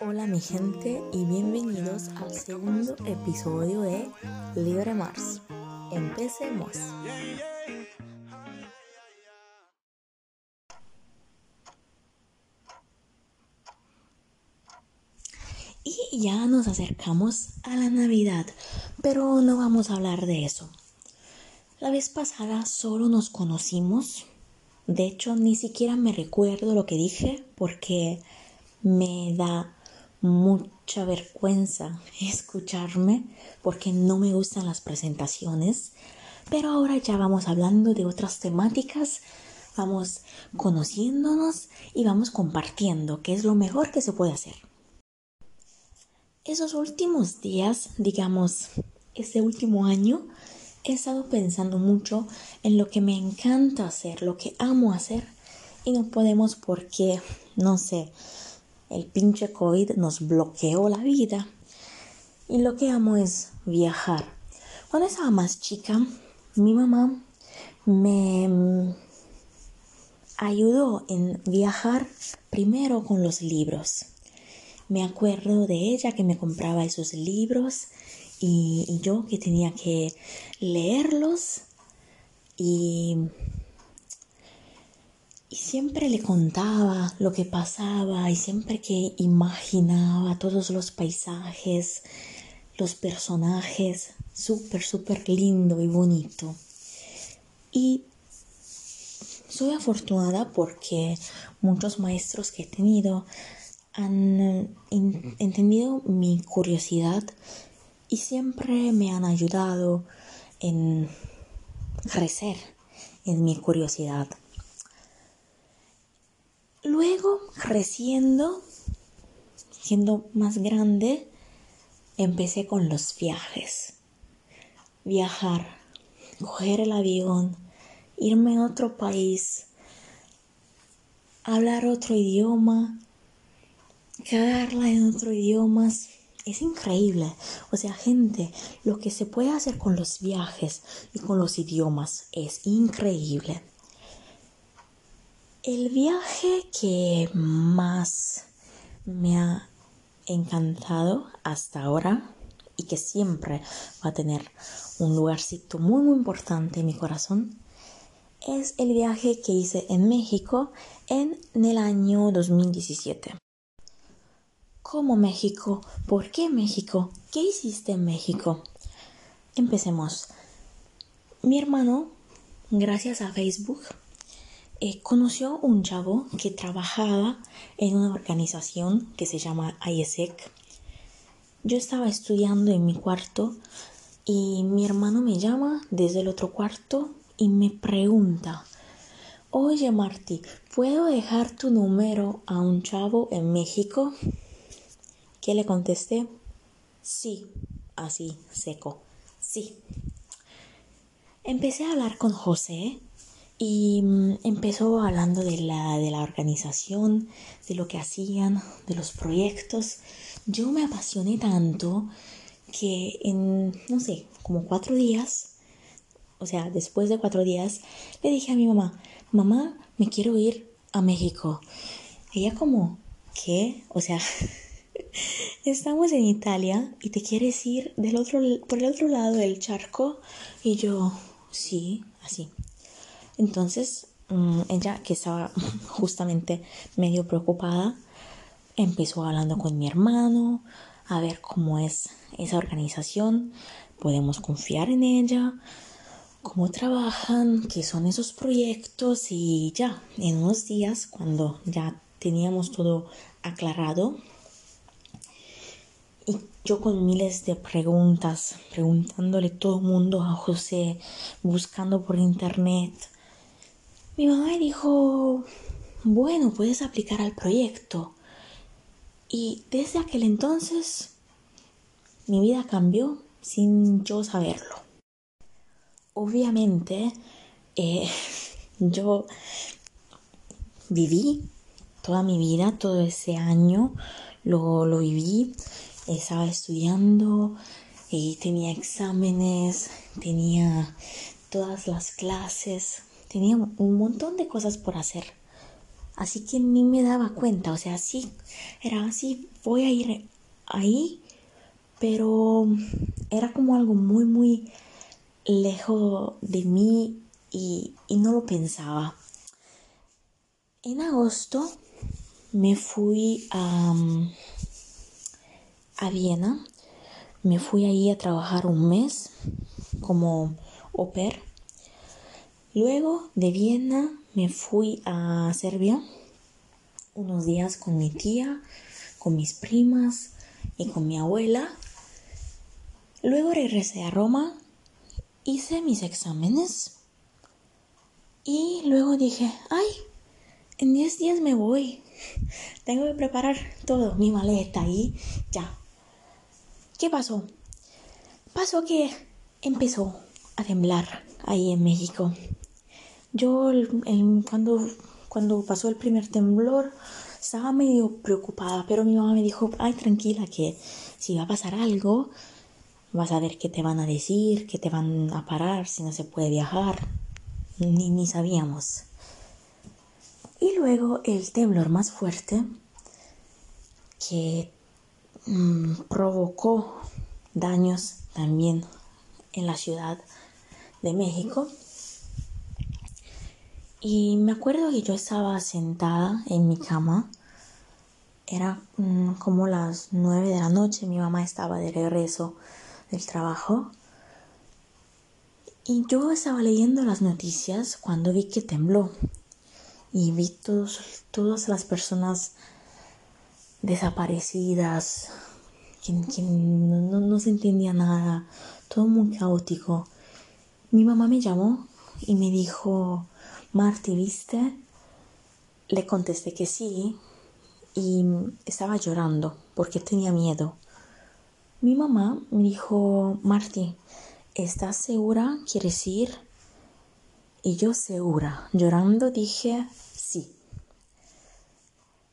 Hola mi gente y bienvenidos al segundo episodio de Libre Mars. Empecemos. Y ya nos acercamos a la Navidad, pero no vamos a hablar de eso. La vez pasada solo nos conocimos. De hecho, ni siquiera me recuerdo lo que dije porque me da mucha vergüenza escucharme porque no me gustan las presentaciones. Pero ahora ya vamos hablando de otras temáticas, vamos conociéndonos y vamos compartiendo, que es lo mejor que se puede hacer. Esos últimos días, digamos, este último año, he estado pensando mucho en lo que me encanta hacer, lo que amo hacer y no podemos porque, no sé, el pinche COVID nos bloqueó la vida. Y lo que amo es viajar. Cuando estaba más chica, mi mamá me ayudó en viajar primero con los libros. Me acuerdo de ella que me compraba esos libros y, y yo que tenía que leerlos y y siempre le contaba lo que pasaba y siempre que imaginaba todos los paisajes, los personajes, súper, súper lindo y bonito. Y soy afortunada porque muchos maestros que he tenido han entendido mi curiosidad y siempre me han ayudado en crecer en mi curiosidad. Luego, creciendo, siendo más grande, empecé con los viajes. Viajar, coger el avión, irme a otro país, hablar otro idioma, cagarla en otro idioma. Es increíble. O sea, gente, lo que se puede hacer con los viajes y con los idiomas es increíble. El viaje que más me ha encantado hasta ahora y que siempre va a tener un lugarcito muy muy importante en mi corazón es el viaje que hice en México en el año 2017. ¿Cómo México? ¿Por qué México? ¿Qué hiciste en México? Empecemos. Mi hermano, gracias a Facebook, eh, conoció un chavo que trabajaba en una organización que se llama ISEC. Yo estaba estudiando en mi cuarto y mi hermano me llama desde el otro cuarto y me pregunta, oye Marty, ¿puedo dejar tu número a un chavo en México? ¿Qué le contesté? Sí, así, seco, sí. Empecé a hablar con José y mm, empezó hablando de la, de la organización, de lo que hacían, de los proyectos. Yo me apasioné tanto que en, no sé, como cuatro días, o sea, después de cuatro días, le dije a mi mamá, mamá, me quiero ir a México. Ella como, ¿qué? O sea, estamos en Italia y te quieres ir del otro, por el otro lado del charco. Y yo, sí, así. Entonces, mm, ella que estaba justamente medio preocupada, empezó hablando con mi hermano, a ver cómo es esa organización, podemos confiar en ella, cómo trabajan, qué son esos proyectos y ya, en unos días, cuando ya teníamos todo aclarado, y yo con miles de preguntas, preguntándole todo el mundo a José, buscando por internet, mi mamá me dijo, bueno, puedes aplicar al proyecto. Y desde aquel entonces mi vida cambió sin yo saberlo. Obviamente, eh, yo viví toda mi vida, todo ese año, lo, lo viví, estaba estudiando, y eh, tenía exámenes, tenía todas las clases, tenía un montón de cosas por hacer. Así que ni me daba cuenta, o sea, sí, era así, voy a ir ahí, pero era como algo muy, muy lejos de mí y, y no lo pensaba. En agosto me fui a, a Viena, me fui ahí a trabajar un mes como au pair. Luego de Viena me fui a Serbia unos días con mi tía, con mis primas y con mi abuela. Luego regresé a Roma, hice mis exámenes y luego dije, ay, en 10 días me voy. Tengo que preparar todo, mi maleta y ya. ¿Qué pasó? Pasó que empezó a temblar ahí en México. Yo cuando, cuando pasó el primer temblor estaba medio preocupada, pero mi mamá me dijo, ay tranquila, que si va a pasar algo, vas a ver qué te van a decir, qué te van a parar, si no se puede viajar. Ni, ni sabíamos. Y luego el temblor más fuerte que mm, provocó daños también en la ciudad de México y me acuerdo que yo estaba sentada en mi cama. Era mm, como las nueve de la noche. Mi mamá estaba de regreso del trabajo. Y yo estaba leyendo las noticias cuando vi que tembló. Y vi todos, todas las personas desaparecidas, que, no, no se entendía nada, todo muy caótico. Mi mamá me llamó y me dijo, Marty, ¿viste? Le contesté que sí y estaba llorando porque tenía miedo. Mi mamá me dijo, Marty, ¿estás segura? ¿Quieres ir? Y yo segura, llorando, dije sí.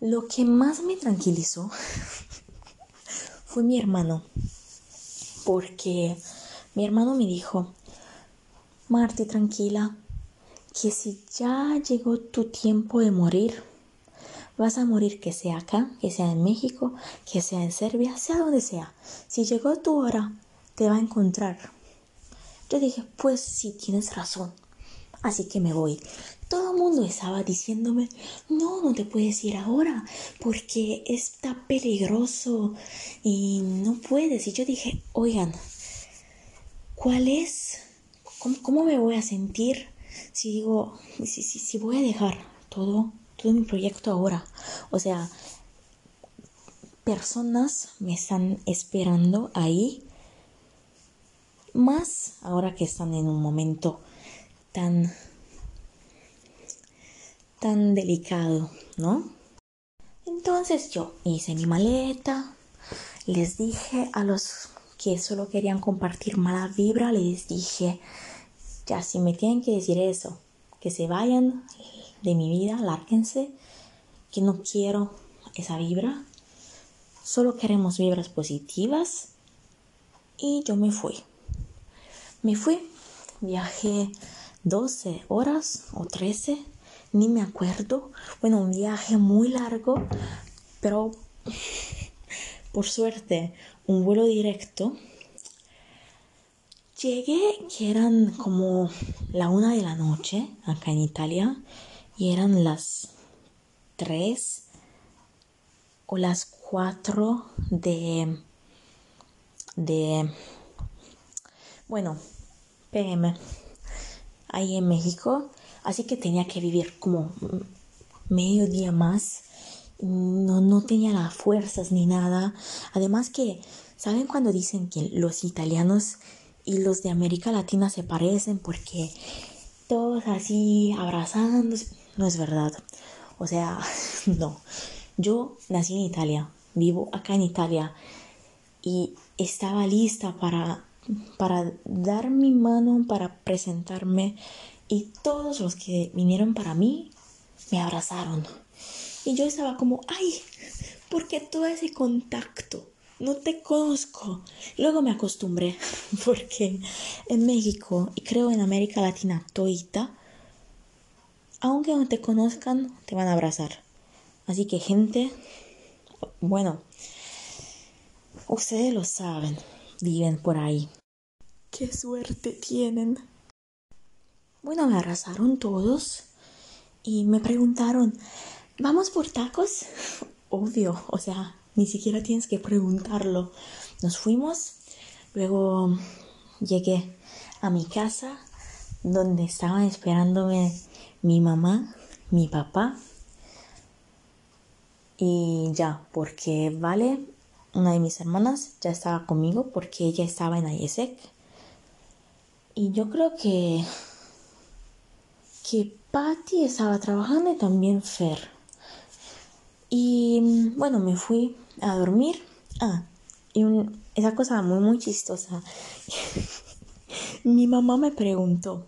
Lo que más me tranquilizó fue mi hermano, porque mi hermano me dijo, Marty, tranquila, que si ya llegó tu tiempo de morir, vas a morir que sea acá, que sea en México, que sea en Serbia, sea donde sea. Si llegó tu hora, te va a encontrar. Yo dije, pues sí, tienes razón. Así que me voy. Todo el mundo estaba diciéndome, no, no te puedes ir ahora porque está peligroso y no puedes. Y yo dije, oigan, ¿cuál es? ¿Cómo, cómo me voy a sentir si digo, si, si, si voy a dejar todo, todo mi proyecto ahora, o sea, personas me están esperando ahí, más ahora que están en un momento tan, tan delicado, ¿no? Entonces yo hice mi maleta, les dije a los que solo querían compartir mala vibra, les dije, ya, si me tienen que decir eso, que se vayan de mi vida, lárguense, que no quiero esa vibra, solo queremos vibras positivas y yo me fui. Me fui, viajé 12 horas o 13, ni me acuerdo. Bueno, un viaje muy largo, pero por suerte un vuelo directo Llegué que eran como la una de la noche acá en Italia y eran las tres o las cuatro de de bueno PM ahí en México. Así que tenía que vivir como medio día más. No, no tenía las fuerzas ni nada. Además que saben cuando dicen que los italianos y los de América Latina se parecen porque todos así abrazándose. No es verdad. O sea, no. Yo nací en Italia, vivo acá en Italia y estaba lista para, para dar mi mano, para presentarme y todos los que vinieron para mí me abrazaron. Y yo estaba como, ay, ¿por qué todo ese contacto? No te conozco. Luego me acostumbré porque en México y creo en América Latina toita aunque no te conozcan, te van a abrazar. Así que gente, bueno, ustedes lo saben, viven por ahí. ¡Qué suerte tienen! Bueno, me abrazaron todos y me preguntaron, ¿vamos por tacos? Obvio, o sea, ni siquiera tienes que preguntarlo. Nos fuimos, luego llegué a mi casa donde estaban esperándome mi mamá, mi papá y ya, porque Vale, una de mis hermanas, ya estaba conmigo porque ella estaba en IESEC. Y yo creo que que Patty estaba trabajando y también Fer. Y bueno, me fui a dormir. Ah, y esa cosa muy, muy chistosa. Mi mamá me preguntó,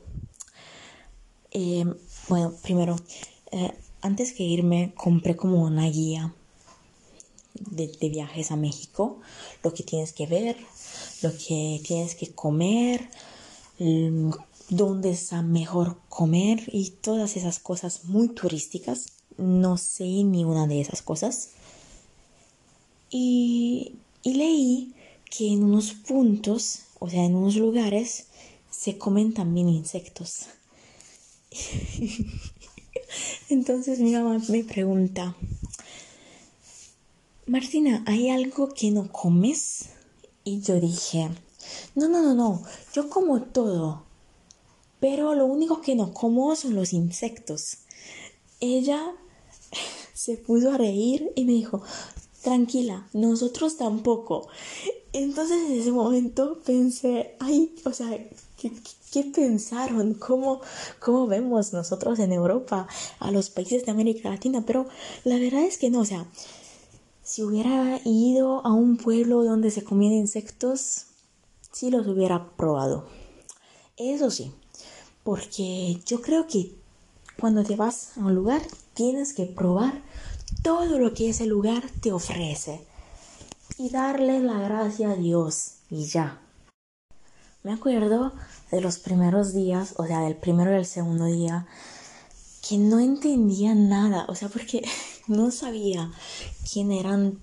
eh, bueno, primero, eh, antes que irme, compré como una guía de, de, viajes a México, lo que tienes que ver, lo que tienes que comer, dónde es mejor comer y todas esas cosas muy turísticas. No sé ni una de esas cosas. Y, leí que en unos puntos, o sea, en unos lugares, se comen también insectos. Entonces mi mamá me pregunta, Martina, ¿hay algo que no comes? Y yo dije, no, no, no, no, yo como todo, pero lo único que no como son los insectos. Ella se puso a reír y me dijo, tranquila, nosotros tampoco. Entonces en ese momento pensé, ay, o sea, ¿qué, pensaron? ¿Cómo, ¿Cómo vemos nosotros en Europa a los países de América Latina? Pero la verdad es que no, o sea, si hubiera ido a un pueblo donde se comían insectos, sí los hubiera probado. Eso sí, porque yo creo que cuando te vas a un lugar tienes que probar todo lo que ese lugar te ofrece y darle la gracia a Dios y ya. Me acuerdo de los primeros días, o sea, del primero y el segundo día, que no entendía nada, o sea, porque no sabía quién eran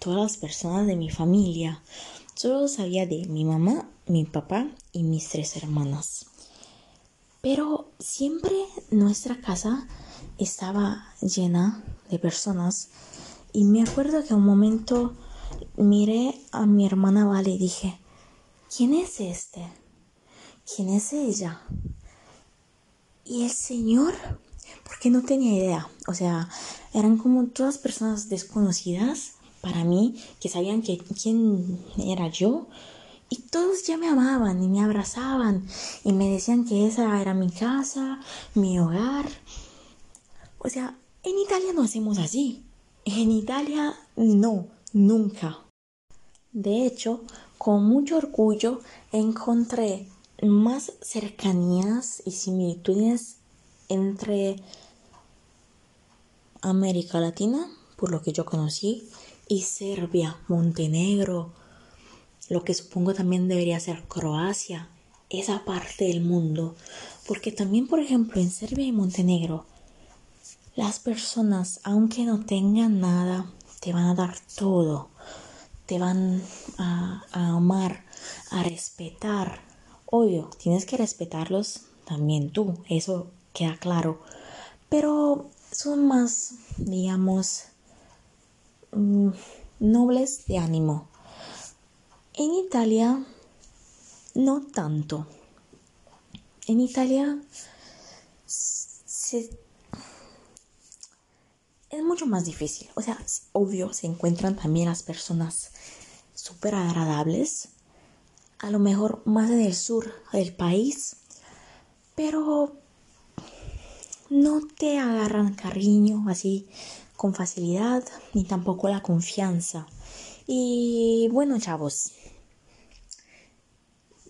todas las personas de mi familia. Solo sabía de mi mamá, mi papá y mis tres hermanas. Pero siempre nuestra casa estaba llena de personas y me acuerdo que un momento miré a mi hermana Vale y dije, ¿quién es este? ¿Quién es ella? Y el Señor, porque no tenía idea, o sea, eran como todas personas desconocidas para mí que sabían que quién era yo y todos ya me amaban y me abrazaban y me decían que esa era mi casa, mi hogar. O sea, en Italia no hacemos así. En Italia no, nunca. De hecho, con mucho orgullo encontré más cercanías y similitudes entre América Latina, por lo que yo conocí, y Serbia, Montenegro, lo que supongo también debería ser Croacia, esa parte del mundo, porque también, por ejemplo, en Serbia y Montenegro, las personas, aunque no tengan nada, te van a dar todo, te van a, amar, a respetar. Obvio, tienes que respetarlos también tú, eso queda claro, pero son más, digamos, mm, nobles de ánimo en Italia, no tanto. En Italia es mucho más difícil. O sea, obvio, se encuentran también las personas súper agradables. A lo mejor más en el sur del país. Pero no te agarran cariño así con facilidad, ni tampoco la confianza. Y bueno, chavos,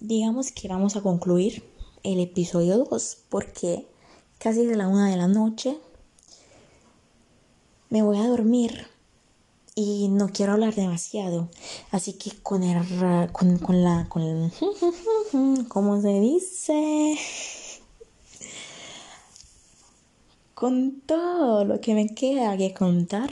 digamos que vamos a concluir el episodio 2 porque casi de la una de la noche me voy a dormir y no quiero hablar demasiado. Así que con el, con, con la, con el, ¿cómo se dice? con todo lo que me queda que contar.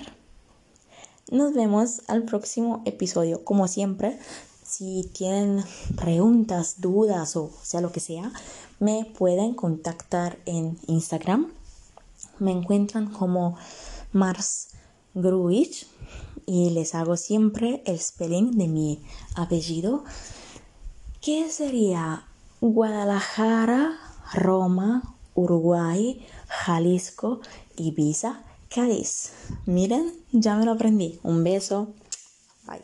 Nos vemos al próximo episodio. Como siempre, si tienen preguntas, dudas o sea lo que sea, me pueden contactar en Instagram. Me encuentran como Mars Gruich y les hago siempre el spelling de mi apellido, que sería Guadalajara, Roma, Uruguay, Jalisco, Ibiza, Cádiz. Miren, ya me lo aprendí. Un beso. Bye.